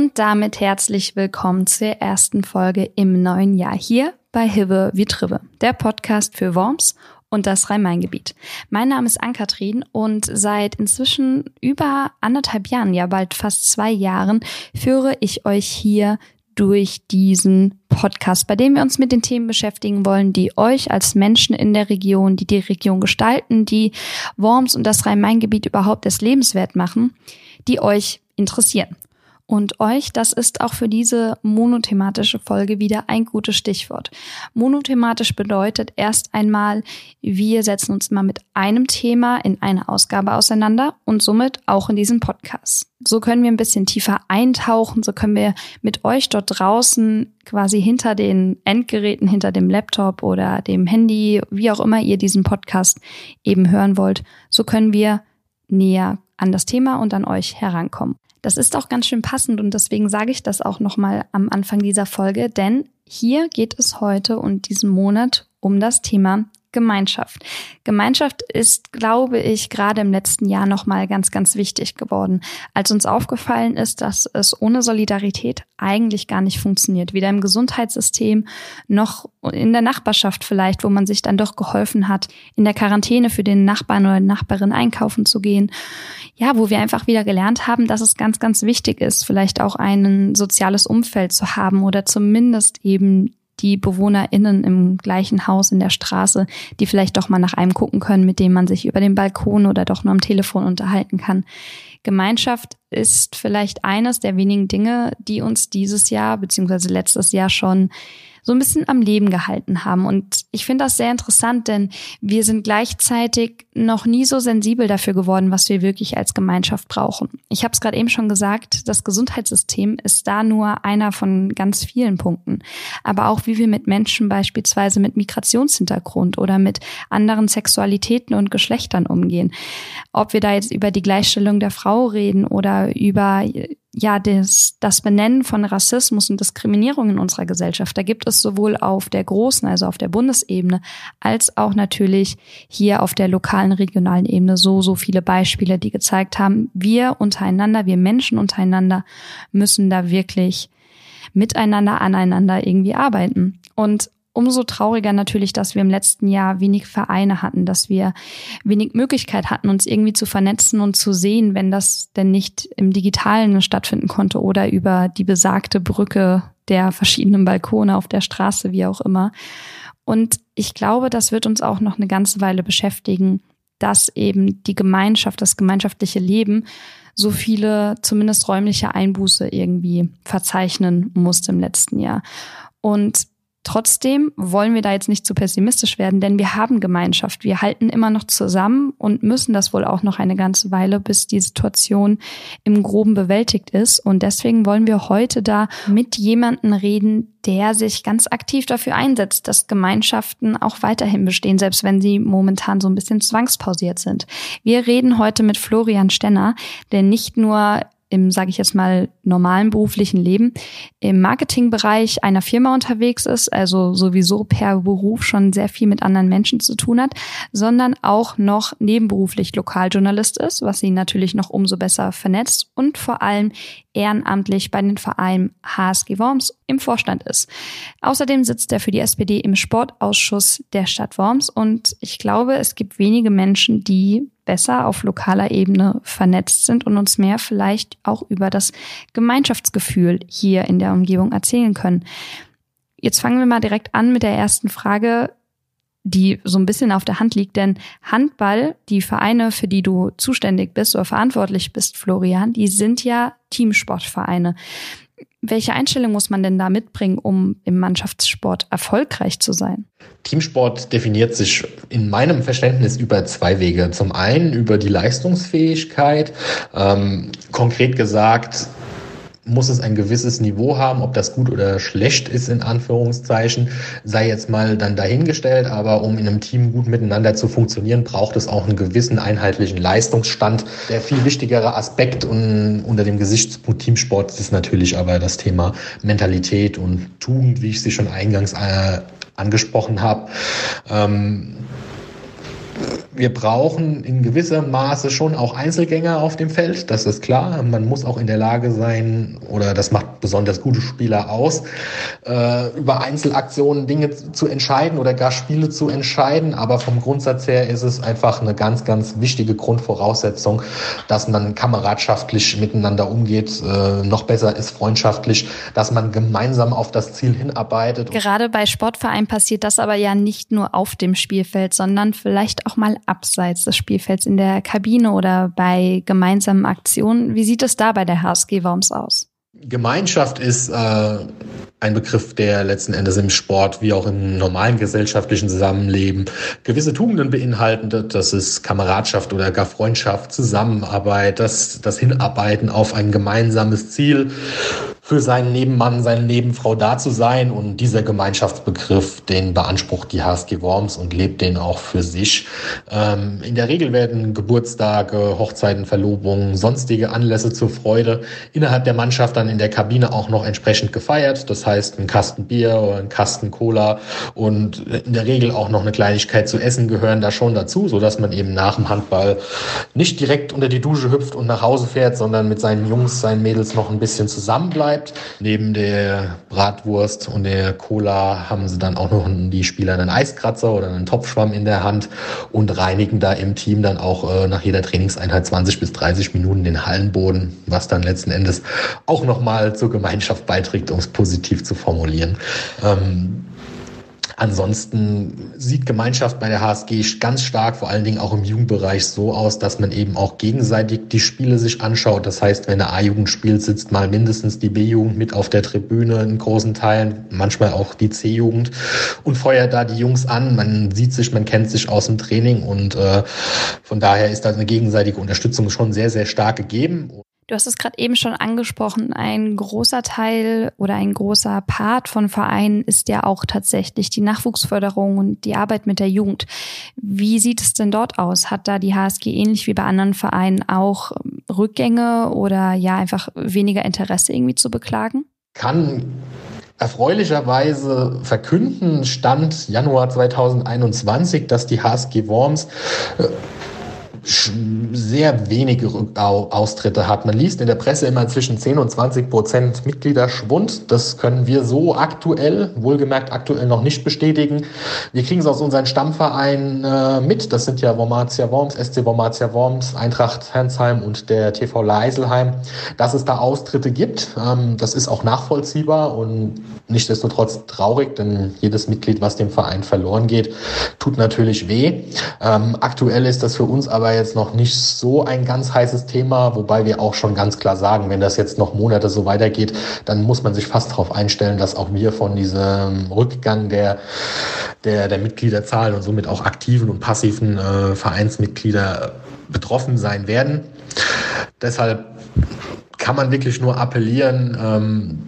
Und damit herzlich willkommen zur ersten Folge im neuen Jahr hier bei Hive wie Tribbe, der Podcast für Worms und das Rhein-Main-Gebiet. Mein Name ist Ann-Kathrin und seit inzwischen über anderthalb Jahren, ja bald fast zwei Jahren, führe ich euch hier durch diesen Podcast, bei dem wir uns mit den Themen beschäftigen wollen, die euch als Menschen in der Region, die die Region gestalten, die Worms und das Rhein-Main-Gebiet überhaupt das lebenswert machen, die euch interessieren und euch. Das ist auch für diese monothematische Folge wieder ein gutes Stichwort. Monothematisch bedeutet erst einmal, wir setzen uns mal mit einem Thema in einer Ausgabe auseinander und somit auch in diesem Podcast. So können wir ein bisschen tiefer eintauchen, so können wir mit euch dort draußen quasi hinter den Endgeräten, hinter dem Laptop oder dem Handy, wie auch immer ihr diesen Podcast eben hören wollt, so können wir näher an das Thema und an euch herankommen. Das ist auch ganz schön passend und deswegen sage ich das auch nochmal am Anfang dieser Folge, denn hier geht es heute und diesen Monat um das Thema Gemeinschaft. Gemeinschaft ist, glaube ich, gerade im letzten Jahr nochmal ganz, ganz wichtig geworden, als uns aufgefallen ist, dass es ohne Solidarität eigentlich gar nicht funktioniert. Weder im Gesundheitssystem noch in der Nachbarschaft vielleicht, wo man sich dann doch geholfen hat, in der Quarantäne für den Nachbarn oder Nachbarin einkaufen zu gehen. Ja, wo wir einfach wieder gelernt haben, dass es ganz, ganz wichtig ist, vielleicht auch ein soziales Umfeld zu haben oder zumindest eben die BewohnerInnen im gleichen Haus in der Straße, die vielleicht doch mal nach einem gucken können, mit dem man sich über den Balkon oder doch nur am Telefon unterhalten kann. Gemeinschaft ist vielleicht eines der wenigen Dinge, die uns dieses Jahr beziehungsweise letztes Jahr schon so ein bisschen am Leben gehalten haben. Und ich finde das sehr interessant, denn wir sind gleichzeitig noch nie so sensibel dafür geworden, was wir wirklich als Gemeinschaft brauchen. Ich habe es gerade eben schon gesagt, das Gesundheitssystem ist da nur einer von ganz vielen Punkten. Aber auch wie wir mit Menschen beispielsweise mit Migrationshintergrund oder mit anderen Sexualitäten und Geschlechtern umgehen. Ob wir da jetzt über die Gleichstellung der Frau reden oder über ja, das, das Benennen von Rassismus und Diskriminierung in unserer Gesellschaft, da gibt es sowohl auf der großen, also auf der Bundesebene, als auch natürlich hier auf der lokalen, regionalen Ebene so, so viele Beispiele, die gezeigt haben, wir untereinander, wir Menschen untereinander müssen da wirklich miteinander, aneinander irgendwie arbeiten. Und umso trauriger natürlich, dass wir im letzten Jahr wenig Vereine hatten, dass wir wenig Möglichkeit hatten, uns irgendwie zu vernetzen und zu sehen, wenn das denn nicht im Digitalen stattfinden konnte oder über die besagte Brücke der verschiedenen Balkone auf der Straße, wie auch immer. Und ich glaube, das wird uns auch noch eine ganze Weile beschäftigen, dass eben die Gemeinschaft, das gemeinschaftliche Leben so viele zumindest räumliche Einbuße irgendwie verzeichnen musste im letzten Jahr. Und Trotzdem wollen wir da jetzt nicht zu pessimistisch werden, denn wir haben Gemeinschaft. Wir halten immer noch zusammen und müssen das wohl auch noch eine ganze Weile, bis die Situation im Groben bewältigt ist. Und deswegen wollen wir heute da mit jemandem reden, der sich ganz aktiv dafür einsetzt, dass Gemeinschaften auch weiterhin bestehen, selbst wenn sie momentan so ein bisschen zwangspausiert sind. Wir reden heute mit Florian Stenner, der nicht nur im, sage ich jetzt mal, normalen beruflichen Leben im Marketingbereich einer Firma unterwegs ist, also sowieso per Beruf schon sehr viel mit anderen Menschen zu tun hat, sondern auch noch nebenberuflich Lokaljournalist ist, was ihn natürlich noch umso besser vernetzt und vor allem ehrenamtlich bei den Vereinen HSG Worms im Vorstand ist. Außerdem sitzt er für die SPD im Sportausschuss der Stadt Worms und ich glaube, es gibt wenige Menschen, die besser auf lokaler Ebene vernetzt sind und uns mehr vielleicht auch über das Gemeinschaftsgefühl hier in der Umgebung erzählen können. Jetzt fangen wir mal direkt an mit der ersten Frage, die so ein bisschen auf der Hand liegt, denn Handball, die Vereine, für die du zuständig bist oder verantwortlich bist, Florian, die sind ja Teamsportvereine. Welche Einstellung muss man denn da mitbringen, um im Mannschaftssport erfolgreich zu sein? Teamsport definiert sich in meinem Verständnis über zwei Wege. Zum einen über die Leistungsfähigkeit. Ähm, konkret gesagt, muss es ein gewisses Niveau haben, ob das gut oder schlecht ist, in Anführungszeichen, sei jetzt mal dann dahingestellt, aber um in einem Team gut miteinander zu funktionieren, braucht es auch einen gewissen einheitlichen Leistungsstand. Der viel wichtigere Aspekt und unter dem Gesichtspunkt Teamsport ist natürlich aber das Thema Mentalität und Tugend, wie ich sie schon eingangs äh, angesprochen habe. Ähm, wir brauchen in gewissem Maße schon auch Einzelgänger auf dem Feld, das ist klar. Man muss auch in der Lage sein, oder das macht besonders gute Spieler aus, äh, über Einzelaktionen Dinge zu entscheiden oder gar Spiele zu entscheiden. Aber vom Grundsatz her ist es einfach eine ganz, ganz wichtige Grundvoraussetzung, dass man kameradschaftlich miteinander umgeht, äh, noch besser ist freundschaftlich, dass man gemeinsam auf das Ziel hinarbeitet. Gerade bei Sportvereinen passiert das aber ja nicht nur auf dem Spielfeld, sondern vielleicht auch mal abseits des Spielfelds in der Kabine oder bei gemeinsamen Aktionen. Wie sieht es da bei der HSG Worms aus? Gemeinschaft ist äh, ein Begriff, der letzten Endes im Sport wie auch im normalen gesellschaftlichen Zusammenleben gewisse Tugenden beinhaltet. Das ist Kameradschaft oder gar Freundschaft, Zusammenarbeit, das, das Hinarbeiten auf ein gemeinsames Ziel für seinen Nebenmann, seine Nebenfrau da zu sein. Und dieser Gemeinschaftsbegriff, den beansprucht die HSG Worms und lebt den auch für sich. Ähm, in der Regel werden Geburtstage, Hochzeiten, Verlobungen, sonstige Anlässe zur Freude innerhalb der Mannschaft dann in der Kabine auch noch entsprechend gefeiert. Das heißt, ein Kasten Bier oder ein Kasten Cola und in der Regel auch noch eine Kleinigkeit zu essen gehören da schon dazu, so dass man eben nach dem Handball nicht direkt unter die Dusche hüpft und nach Hause fährt, sondern mit seinen Jungs, seinen Mädels noch ein bisschen zusammen bleibt bleibt. Neben der Bratwurst und der Cola haben sie dann auch noch die Spieler einen Eiskratzer oder einen Topfschwamm in der Hand und reinigen da im Team dann auch äh, nach jeder Trainingseinheit 20 bis 30 Minuten den Hallenboden, was dann letzten Endes auch nochmal zur Gemeinschaft beiträgt, um es positiv zu formulieren. Ähm, Ansonsten sieht Gemeinschaft bei der HSG ganz stark, vor allen Dingen auch im Jugendbereich, so aus, dass man eben auch gegenseitig die Spiele sich anschaut. Das heißt, wenn eine A-Jugend spielt, sitzt mal mindestens die B-Jugend mit auf der Tribüne in großen Teilen, manchmal auch die C-Jugend und feuert da die Jungs an. Man sieht sich, man kennt sich aus dem Training und äh, von daher ist da eine gegenseitige Unterstützung schon sehr, sehr stark gegeben. Du hast es gerade eben schon angesprochen, ein großer Teil oder ein großer Part von Vereinen ist ja auch tatsächlich die Nachwuchsförderung und die Arbeit mit der Jugend. Wie sieht es denn dort aus? Hat da die HSG ähnlich wie bei anderen Vereinen auch Rückgänge oder ja einfach weniger Interesse irgendwie zu beklagen? Kann erfreulicherweise verkünden, Stand Januar 2021, dass die HSG Worms äh, sehr wenige Austritte hat. Man liest in der Presse immer zwischen 10 und 20 Prozent Mitgliederschwund. Das können wir so aktuell, wohlgemerkt aktuell noch nicht bestätigen. Wir kriegen es aus unseren Stammvereinen äh, mit. Das sind ja Wormatia Worms, SC Wormatia Worms, Eintracht Hernsheim und der TV Leiselheim, dass es da Austritte gibt. Ähm, das ist auch nachvollziehbar und nichtsdestotrotz traurig, denn jedes Mitglied, was dem Verein verloren geht, tut natürlich weh. Ähm, aktuell ist das für uns aber aber jetzt noch nicht so ein ganz heißes Thema, wobei wir auch schon ganz klar sagen, wenn das jetzt noch Monate so weitergeht, dann muss man sich fast darauf einstellen, dass auch wir von diesem Rückgang der, der, der Mitgliederzahlen und somit auch aktiven und passiven äh, Vereinsmitglieder betroffen sein werden. Deshalb kann man wirklich nur appellieren, ähm,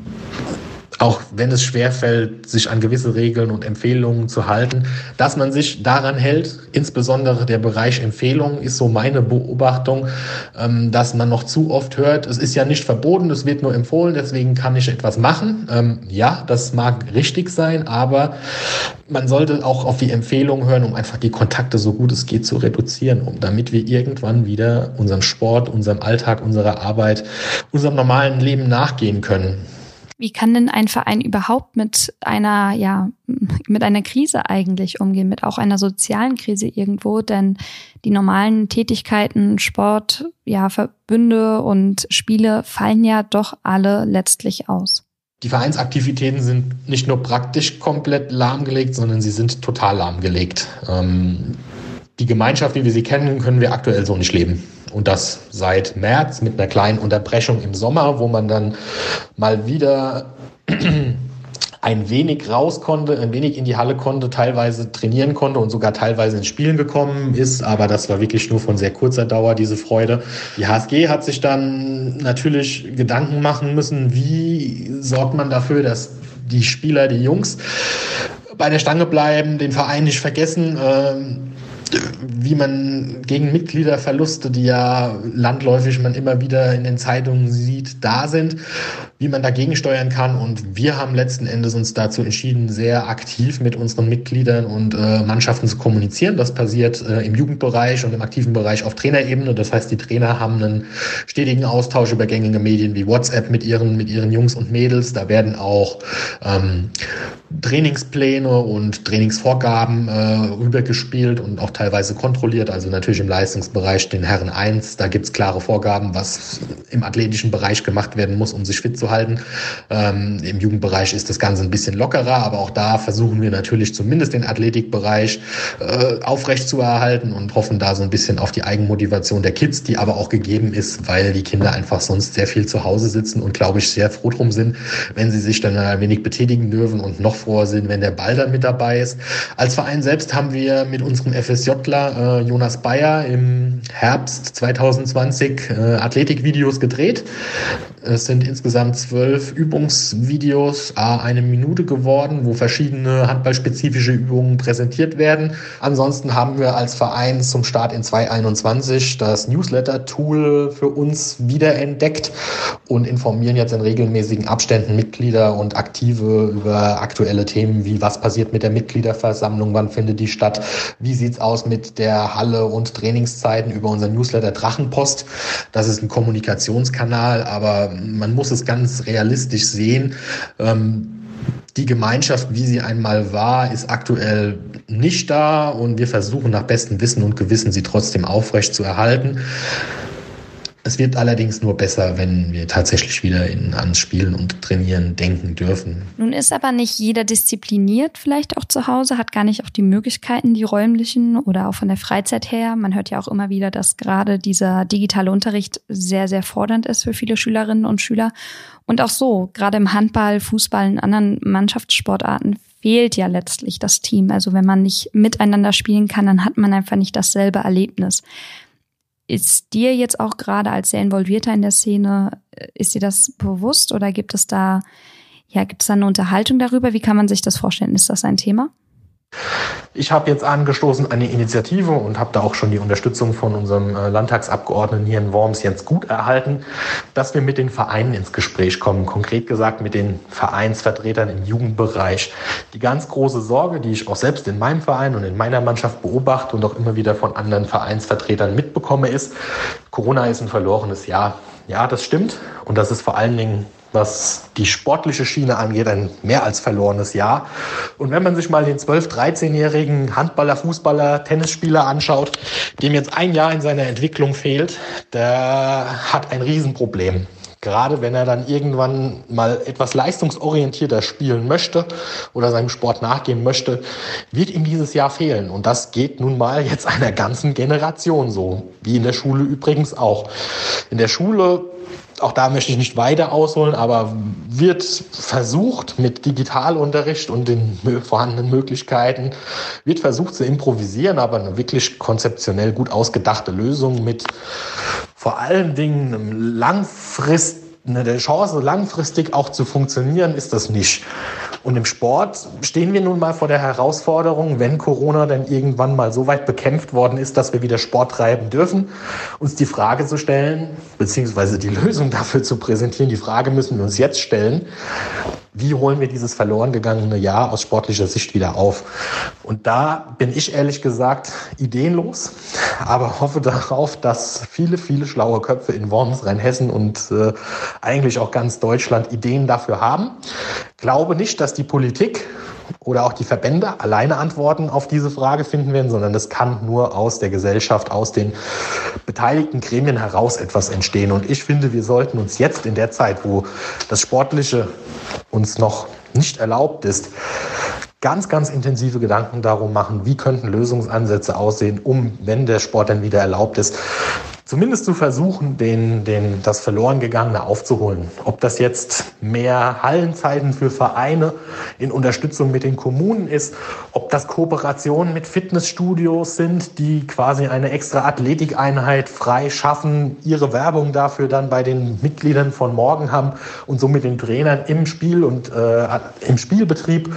auch wenn es schwerfällt, sich an gewisse Regeln und Empfehlungen zu halten, dass man sich daran hält. Insbesondere der Bereich Empfehlungen ist so meine Beobachtung, ähm, dass man noch zu oft hört, es ist ja nicht verboten, es wird nur empfohlen, deswegen kann ich etwas machen. Ähm, ja, das mag richtig sein, aber man sollte auch auf die Empfehlungen hören, um einfach die Kontakte so gut es geht zu reduzieren, um damit wir irgendwann wieder unserem Sport, unserem Alltag, unserer Arbeit, unserem normalen Leben nachgehen können. Wie kann denn ein Verein überhaupt mit einer, ja, mit einer Krise eigentlich umgehen, mit auch einer sozialen Krise irgendwo? Denn die normalen Tätigkeiten, Sport, ja, Verbünde und Spiele fallen ja doch alle letztlich aus. Die Vereinsaktivitäten sind nicht nur praktisch komplett lahmgelegt, sondern sie sind total lahmgelegt. Ähm, die Gemeinschaft, wie wir sie kennen, können wir aktuell so nicht leben. Und das seit März mit einer kleinen Unterbrechung im Sommer, wo man dann mal wieder ein wenig raus konnte, ein wenig in die Halle konnte, teilweise trainieren konnte und sogar teilweise ins Spielen gekommen ist. Aber das war wirklich nur von sehr kurzer Dauer, diese Freude. Die HSG hat sich dann natürlich Gedanken machen müssen, wie sorgt man dafür, dass die Spieler, die Jungs bei der Stange bleiben, den Verein nicht vergessen. Ähm, wie man gegen Mitgliederverluste, die ja landläufig man immer wieder in den Zeitungen sieht, da sind, wie man dagegen steuern kann. Und wir haben letzten Endes uns dazu entschieden, sehr aktiv mit unseren Mitgliedern und äh, Mannschaften zu kommunizieren. Das passiert äh, im Jugendbereich und im aktiven Bereich auf Trainerebene. Das heißt, die Trainer haben einen stetigen Austausch über gängige Medien wie WhatsApp mit ihren, mit ihren Jungs und Mädels. Da werden auch ähm, Trainingspläne und Trainingsvorgaben äh, rübergespielt und auch teilweise kontrolliert. Also natürlich im Leistungsbereich den Herren 1, da gibt's klare Vorgaben, was im athletischen Bereich gemacht werden muss, um sich fit zu halten. Ähm, Im Jugendbereich ist das Ganze ein bisschen lockerer, aber auch da versuchen wir natürlich zumindest den Athletikbereich äh, aufrecht zu erhalten und hoffen da so ein bisschen auf die Eigenmotivation der Kids, die aber auch gegeben ist, weil die Kinder einfach sonst sehr viel zu Hause sitzen und glaube ich sehr froh drum sind, wenn sie sich dann ein wenig betätigen dürfen und noch froher sind, wenn der Ball dann mit dabei ist. Als Verein selbst haben wir mit unserem FSJler äh, Jonas Bayer im Herbst 2020 äh, Athletikvideos gedreht. Es sind insgesamt zwölf Übungsvideos, a eine Minute geworden, wo verschiedene handballspezifische Übungen präsentiert werden. Ansonsten haben wir als Verein zum Start in 2021 das Newsletter-Tool für uns wiederentdeckt und informieren jetzt in regelmäßigen Abständen Mitglieder und Aktive über aktuelle Themen wie was passiert mit der Mitgliederversammlung, wann findet die statt, wie sieht's aus mit der Halle und Trainingszeiten über unser Newsletter Drachenpost. Das ist ein Kommunikationskanal, aber man muss es ganz realistisch sehen. Ähm, die Gemeinschaft, wie sie einmal war, ist aktuell nicht da und wir versuchen nach bestem Wissen und Gewissen sie trotzdem aufrecht zu erhalten. Es wird allerdings nur besser, wenn wir tatsächlich wieder in, ans Spielen und Trainieren denken dürfen. Nun ist aber nicht jeder diszipliniert, vielleicht auch zu Hause, hat gar nicht auch die Möglichkeiten, die räumlichen oder auch von der Freizeit her. Man hört ja auch immer wieder, dass gerade dieser digitale Unterricht sehr, sehr fordernd ist für viele Schülerinnen und Schüler. Und auch so, gerade im Handball, Fußball, in anderen Mannschaftssportarten fehlt ja letztlich das Team. Also wenn man nicht miteinander spielen kann, dann hat man einfach nicht dasselbe Erlebnis. Ist dir jetzt auch gerade als sehr involvierter in der Szene, äh, ist dir das bewusst oder gibt es da, ja, gibt es da eine Unterhaltung darüber? Wie kann man sich das vorstellen? Ist das ein Thema? Ich habe jetzt angestoßen eine Initiative und habe da auch schon die Unterstützung von unserem äh, Landtagsabgeordneten hier in Worms Jens Gut erhalten, dass wir mit den Vereinen ins Gespräch kommen. Konkret gesagt mit den Vereinsvertretern im Jugendbereich. Die ganz große Sorge, die ich auch selbst in meinem Verein und in meiner Mannschaft beobachte und auch immer wieder von anderen Vereinsvertretern mitbekomme, ist, Corona ist ein verlorenes Jahr. Ja, das stimmt. Und das ist vor allen Dingen was die sportliche Schiene angeht, ein mehr als verlorenes Jahr. Und wenn man sich mal den 12-, 13-jährigen Handballer, Fußballer, Tennisspieler anschaut, dem jetzt ein Jahr in seiner Entwicklung fehlt, der hat ein Riesenproblem. Gerade wenn er dann irgendwann mal etwas leistungsorientierter spielen möchte oder seinem Sport nachgehen möchte, wird ihm dieses Jahr fehlen. Und das geht nun mal jetzt einer ganzen Generation so, wie in der Schule übrigens auch. In der Schule auch da möchte ich nicht weiter ausholen, aber wird versucht mit Digitalunterricht und den vorhandenen Möglichkeiten, wird versucht zu improvisieren, aber eine wirklich konzeptionell gut ausgedachte Lösung mit vor allen Dingen einem langfrist eine Chance, langfristig auch zu funktionieren, ist das nicht. Und im Sport stehen wir nun mal vor der Herausforderung, wenn Corona dann irgendwann mal so weit bekämpft worden ist, dass wir wieder Sport treiben dürfen, uns die Frage zu stellen, beziehungsweise die Lösung dafür zu präsentieren. Die Frage müssen wir uns jetzt stellen. Wie holen wir dieses verloren gegangene Jahr aus sportlicher Sicht wieder auf? Und da bin ich ehrlich gesagt ideenlos, aber hoffe darauf, dass viele, viele schlaue Köpfe in Worms, Rheinhessen und äh, eigentlich auch ganz Deutschland Ideen dafür haben. Glaube nicht, dass die Politik oder auch die Verbände alleine Antworten auf diese Frage finden werden, sondern es kann nur aus der Gesellschaft, aus den beteiligten Gremien heraus etwas entstehen. Und ich finde, wir sollten uns jetzt in der Zeit, wo das Sportliche uns noch nicht erlaubt ist, ganz, ganz intensive Gedanken darum machen, wie könnten Lösungsansätze aussehen, um, wenn der Sport dann wieder erlaubt ist, zumindest zu versuchen, den, den, das verloren gegangene aufzuholen. Ob das jetzt mehr Hallenzeiten für Vereine in Unterstützung mit den Kommunen ist, ob das Kooperationen mit Fitnessstudios sind, die quasi eine extra Athletikeinheit frei schaffen, ihre Werbung dafür dann bei den Mitgliedern von morgen haben und somit den Trainern im Spiel und äh, im Spielbetrieb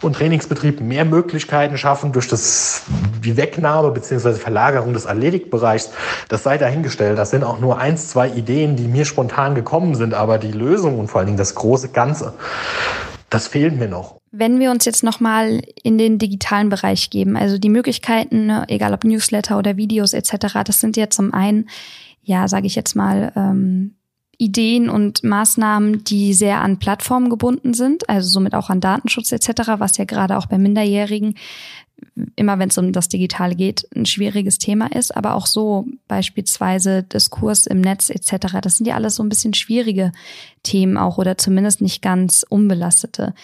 und Trainingsbetrieb mehr Möglichkeiten schaffen durch das, die Wegnahme bzw. Verlagerung des Athletikbereichs. Das sei dahingestellt. Das sind auch nur eins, zwei Ideen, die mir spontan gekommen sind, aber die Lösung und vor allen Dingen das große Ganze, das fehlt mir noch. Wenn wir uns jetzt nochmal in den digitalen Bereich geben, also die Möglichkeiten, ne, egal ob Newsletter oder Videos etc., das sind ja zum einen, ja, sage ich jetzt mal, ähm, Ideen und Maßnahmen, die sehr an Plattformen gebunden sind, also somit auch an Datenschutz etc., was ja gerade auch bei Minderjährigen immer wenn es um das Digitale geht, ein schwieriges Thema ist, aber auch so beispielsweise Diskurs im Netz etc. Das sind ja alles so ein bisschen schwierige Themen auch oder zumindest nicht ganz unbelastete.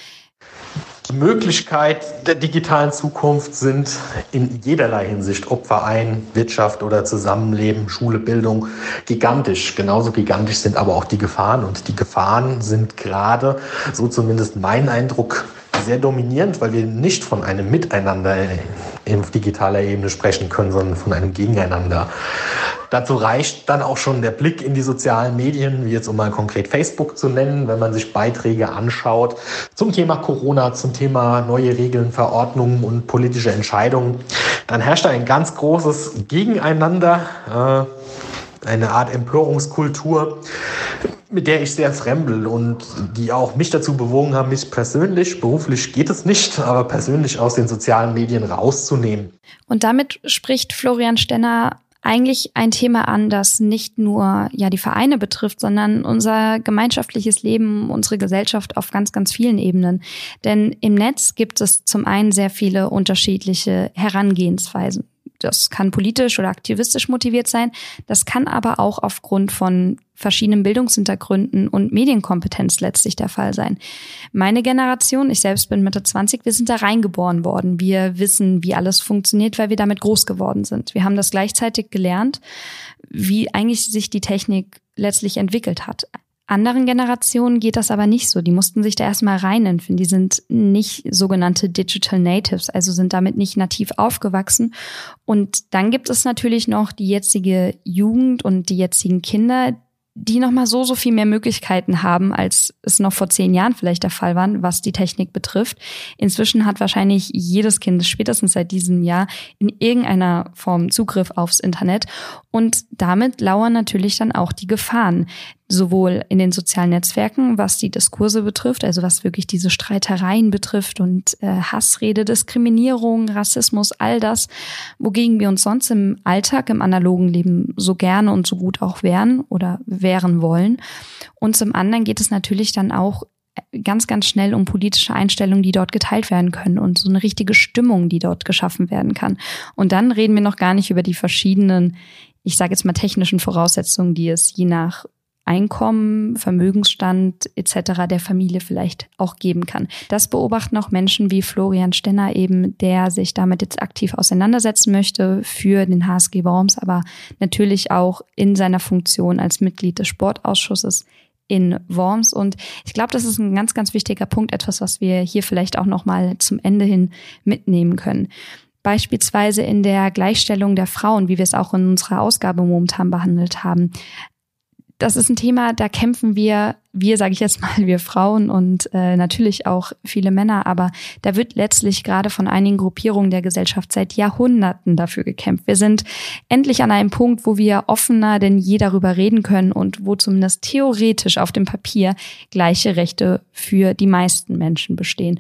Die Möglichkeit der digitalen Zukunft sind in jederlei Hinsicht, ob Verein, Wirtschaft oder Zusammenleben, Schule, Bildung, gigantisch. Genauso gigantisch sind aber auch die Gefahren. Und die Gefahren sind gerade, so zumindest mein Eindruck, sehr dominierend, weil wir nicht von einem Miteinander auf digitaler Ebene sprechen können, sondern von einem Gegeneinander. Dazu reicht dann auch schon der Blick in die sozialen Medien, wie jetzt um mal konkret Facebook zu nennen, wenn man sich Beiträge anschaut zum Thema Corona, zum Thema neue Regeln, Verordnungen und politische Entscheidungen. Dann herrscht ein ganz großes Gegeneinander, äh, eine Art Empörungskultur, mit der ich sehr fremdel und die auch mich dazu bewogen haben, mich persönlich, beruflich geht es nicht, aber persönlich aus den sozialen Medien rauszunehmen. Und damit spricht Florian Stenner eigentlich ein Thema an, das nicht nur ja die Vereine betrifft, sondern unser gemeinschaftliches Leben, unsere Gesellschaft auf ganz, ganz vielen Ebenen. Denn im Netz gibt es zum einen sehr viele unterschiedliche Herangehensweisen. Das kann politisch oder aktivistisch motiviert sein. Das kann aber auch aufgrund von verschiedenen Bildungshintergründen und Medienkompetenz letztlich der Fall sein. Meine Generation, ich selbst bin Mitte 20, wir sind da reingeboren worden. Wir wissen, wie alles funktioniert, weil wir damit groß geworden sind. Wir haben das gleichzeitig gelernt, wie eigentlich sich die Technik letztlich entwickelt hat. Anderen Generationen geht das aber nicht so. Die mussten sich da erstmal reinempfinden. Die sind nicht sogenannte Digital Natives, also sind damit nicht nativ aufgewachsen. Und dann gibt es natürlich noch die jetzige Jugend und die jetzigen Kinder, die nochmal so, so viel mehr Möglichkeiten haben, als es noch vor zehn Jahren vielleicht der Fall war, was die Technik betrifft. Inzwischen hat wahrscheinlich jedes Kind, spätestens seit diesem Jahr, in irgendeiner Form Zugriff aufs Internet. Und damit lauern natürlich dann auch die Gefahren sowohl in den sozialen Netzwerken, was die Diskurse betrifft, also was wirklich diese Streitereien betrifft und äh, Hassrede, Diskriminierung, Rassismus, all das, wogegen wir uns sonst im Alltag, im analogen Leben so gerne und so gut auch wehren oder wehren wollen. Und zum anderen geht es natürlich dann auch ganz, ganz schnell um politische Einstellungen, die dort geteilt werden können und so eine richtige Stimmung, die dort geschaffen werden kann. Und dann reden wir noch gar nicht über die verschiedenen, ich sage jetzt mal technischen Voraussetzungen, die es je nach Einkommen, Vermögensstand etc. der Familie vielleicht auch geben kann. Das beobachten auch Menschen wie Florian Stenner eben, der sich damit jetzt aktiv auseinandersetzen möchte für den HSG Worms, aber natürlich auch in seiner Funktion als Mitglied des Sportausschusses in Worms. Und ich glaube, das ist ein ganz, ganz wichtiger Punkt, etwas, was wir hier vielleicht auch nochmal zum Ende hin mitnehmen können beispielsweise in der Gleichstellung der Frauen, wie wir es auch in unserer Ausgabe momentan behandelt haben das ist ein Thema, da kämpfen wir, wir sage ich jetzt mal, wir Frauen und äh, natürlich auch viele Männer, aber da wird letztlich gerade von einigen Gruppierungen der Gesellschaft seit Jahrhunderten dafür gekämpft. Wir sind endlich an einem Punkt, wo wir offener denn je darüber reden können und wo zumindest theoretisch auf dem Papier gleiche Rechte für die meisten Menschen bestehen.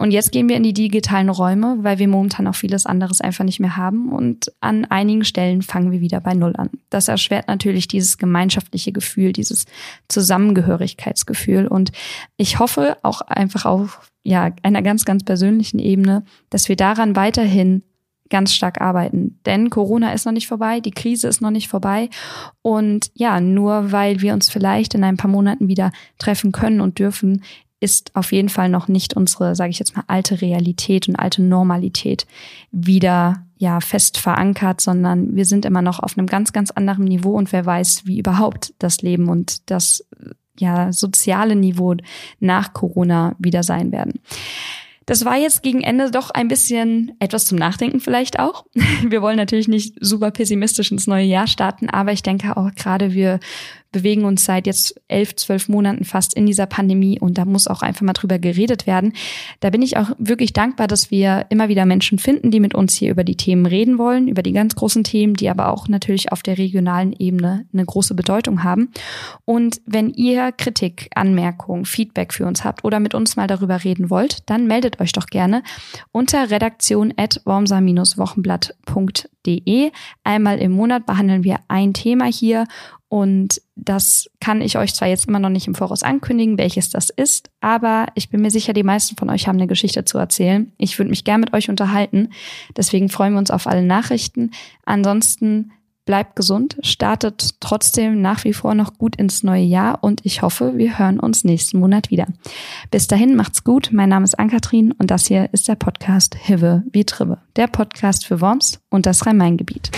Und jetzt gehen wir in die digitalen Räume, weil wir momentan auch vieles anderes einfach nicht mehr haben. Und an einigen Stellen fangen wir wieder bei Null an. Das erschwert natürlich dieses gemeinschaftliche Gefühl, dieses Zusammengehörigkeitsgefühl. Und ich hoffe auch einfach auf ja, einer ganz, ganz persönlichen Ebene, dass wir daran weiterhin ganz stark arbeiten. Denn Corona ist noch nicht vorbei, die Krise ist noch nicht vorbei. Und ja, nur weil wir uns vielleicht in ein paar Monaten wieder treffen können und dürfen, ist auf jeden Fall noch nicht unsere, sage ich jetzt mal, alte Realität und alte Normalität wieder ja fest verankert, sondern wir sind immer noch auf einem ganz, ganz anderen Niveau und wer weiß, wie überhaupt das Leben und das ja soziale Niveau nach Corona wieder sein werden. Das war jetzt gegen Ende doch ein bisschen etwas zum Nachdenken vielleicht auch. Wir wollen natürlich nicht super pessimistisch ins neue Jahr starten, aber ich denke auch gerade wir bewegen uns seit jetzt elf, zwölf Monaten fast in dieser Pandemie und da muss auch einfach mal drüber geredet werden. Da bin ich auch wirklich dankbar, dass wir immer wieder Menschen finden, die mit uns hier über die Themen reden wollen, über die ganz großen Themen, die aber auch natürlich auf der regionalen Ebene eine große Bedeutung haben. Und wenn ihr Kritik, Anmerkungen, Feedback für uns habt oder mit uns mal darüber reden wollt, dann meldet euch doch gerne unter redaktion.wormser-wochenblatt.de. Einmal im Monat behandeln wir ein Thema hier und das kann ich euch zwar jetzt immer noch nicht im Voraus ankündigen, welches das ist, aber ich bin mir sicher, die meisten von euch haben eine Geschichte zu erzählen. Ich würde mich gern mit euch unterhalten. Deswegen freuen wir uns auf alle Nachrichten. Ansonsten bleibt gesund, startet trotzdem nach wie vor noch gut ins neue Jahr und ich hoffe, wir hören uns nächsten Monat wieder. Bis dahin macht's gut. Mein Name ist Ankatrin und das hier ist der Podcast Hive wie Tribbe, der Podcast für Worms und das Rhein-Main-Gebiet.